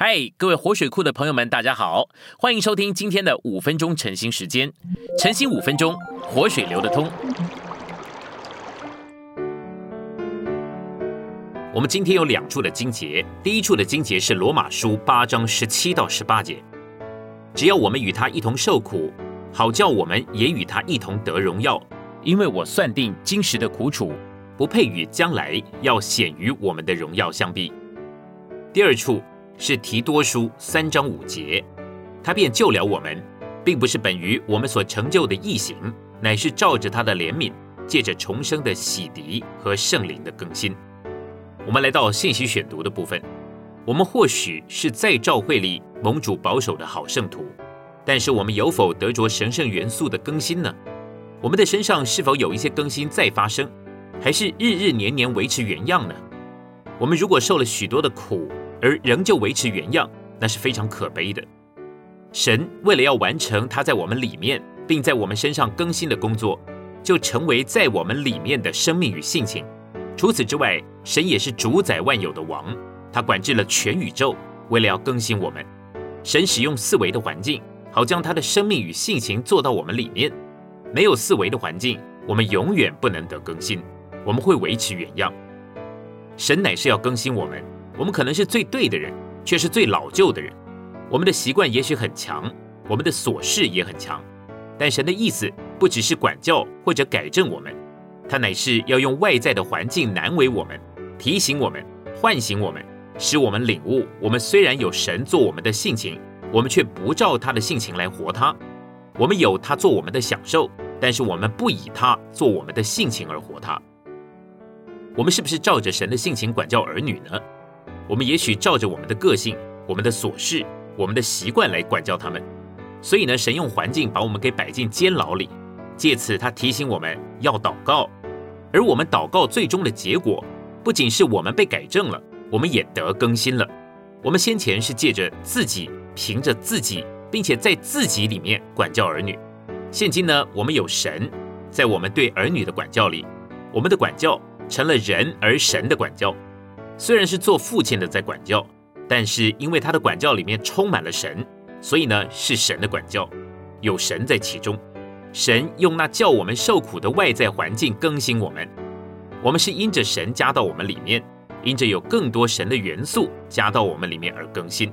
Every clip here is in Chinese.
嗨，各位活水库的朋友们，大家好，欢迎收听今天的五分钟晨兴时间。晨兴五分钟，活水流得通。我们今天有两处的经节，第一处的经节是罗马书八章十七到十八节。只要我们与他一同受苦，好叫我们也与他一同得荣耀。因为我算定今时的苦楚，不配与将来要显于我们的荣耀相比。第二处。是提多书三章五节，他便救了我们，并不是本于我们所成就的异行，乃是照着他的怜悯，借着重生的洗涤和圣灵的更新。我们来到信息选读的部分，我们或许是在教会里蒙主保守的好圣徒，但是我们有否得着神圣元素的更新呢？我们的身上是否有一些更新再发生，还是日日年年维持原样呢？我们如果受了许多的苦，而仍旧维持原样，那是非常可悲的。神为了要完成他在我们里面，并在我们身上更新的工作，就成为在我们里面的生命与性情。除此之外，神也是主宰万有的王，他管制了全宇宙。为了要更新我们，神使用四维的环境，好将他的生命与性情做到我们里面。没有四维的环境，我们永远不能得更新，我们会维持原样。神乃是要更新我们。我们可能是最对的人，却是最老旧的人。我们的习惯也许很强，我们的琐事也很强。但神的意思不只是管教或者改正我们，他乃是要用外在的环境难为我们，提醒我们，唤醒我们，使我们领悟：我们虽然有神做我们的性情，我们却不照他的性情来活他。我们有他做我们的享受，但是我们不以他做我们的性情而活他。我们是不是照着神的性情管教儿女呢？我们也许照着我们的个性、我们的琐事、我们的习惯来管教他们，所以呢，神用环境把我们给摆进监牢里，借此他提醒我们要祷告，而我们祷告最终的结果，不仅是我们被改正了，我们也得更新了。我们先前是借着自己，凭着自己，并且在自己里面管教儿女，现今呢，我们有神在我们对儿女的管教里，我们的管教成了人而神的管教。虽然是做父亲的在管教，但是因为他的管教里面充满了神，所以呢是神的管教，有神在其中。神用那叫我们受苦的外在环境更新我们，我们是因着神加到我们里面，因着有更多神的元素加到我们里面而更新。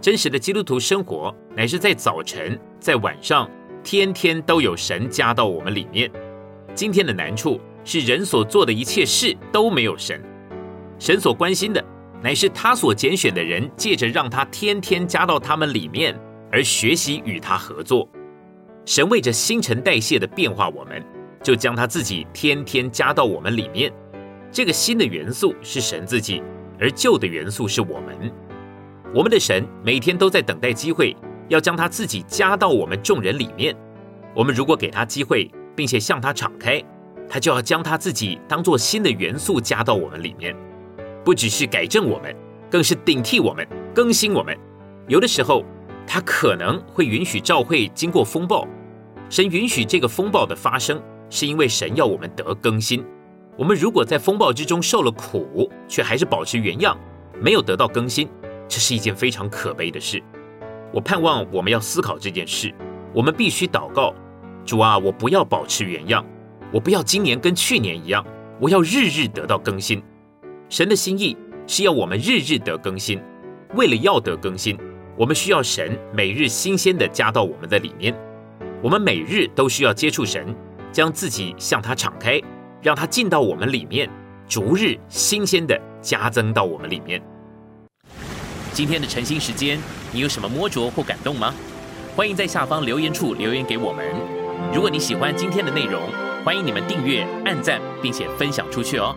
真实的基督徒生活乃是在早晨、在晚上，天天都有神加到我们里面。今天的难处是人所做的一切事都没有神。神所关心的，乃是他所拣选的人，借着让他天天加到他们里面，而学习与他合作。神为着新陈代谢的变化，我们就将他自己天天加到我们里面。这个新的元素是神自己，而旧的元素是我们。我们的神每天都在等待机会，要将他自己加到我们众人里面。我们如果给他机会，并且向他敞开，他就要将他自己当做新的元素加到我们里面。不只是改正我们，更是顶替我们、更新我们。有的时候，他可能会允许教会经过风暴。神允许这个风暴的发生，是因为神要我们得更新。我们如果在风暴之中受了苦，却还是保持原样，没有得到更新，这是一件非常可悲的事。我盼望我们要思考这件事。我们必须祷告：主啊，我不要保持原样，我不要今年跟去年一样，我要日日得到更新。神的心意是要我们日日得更新，为了要得更新，我们需要神每日新鲜的加到我们的里面。我们每日都需要接触神，将自己向他敞开，让他进到我们里面，逐日新鲜的加增到我们里面。今天的晨兴时间，你有什么摸着或感动吗？欢迎在下方留言处留言给我们。如果你喜欢今天的内容，欢迎你们订阅、按赞，并且分享出去哦。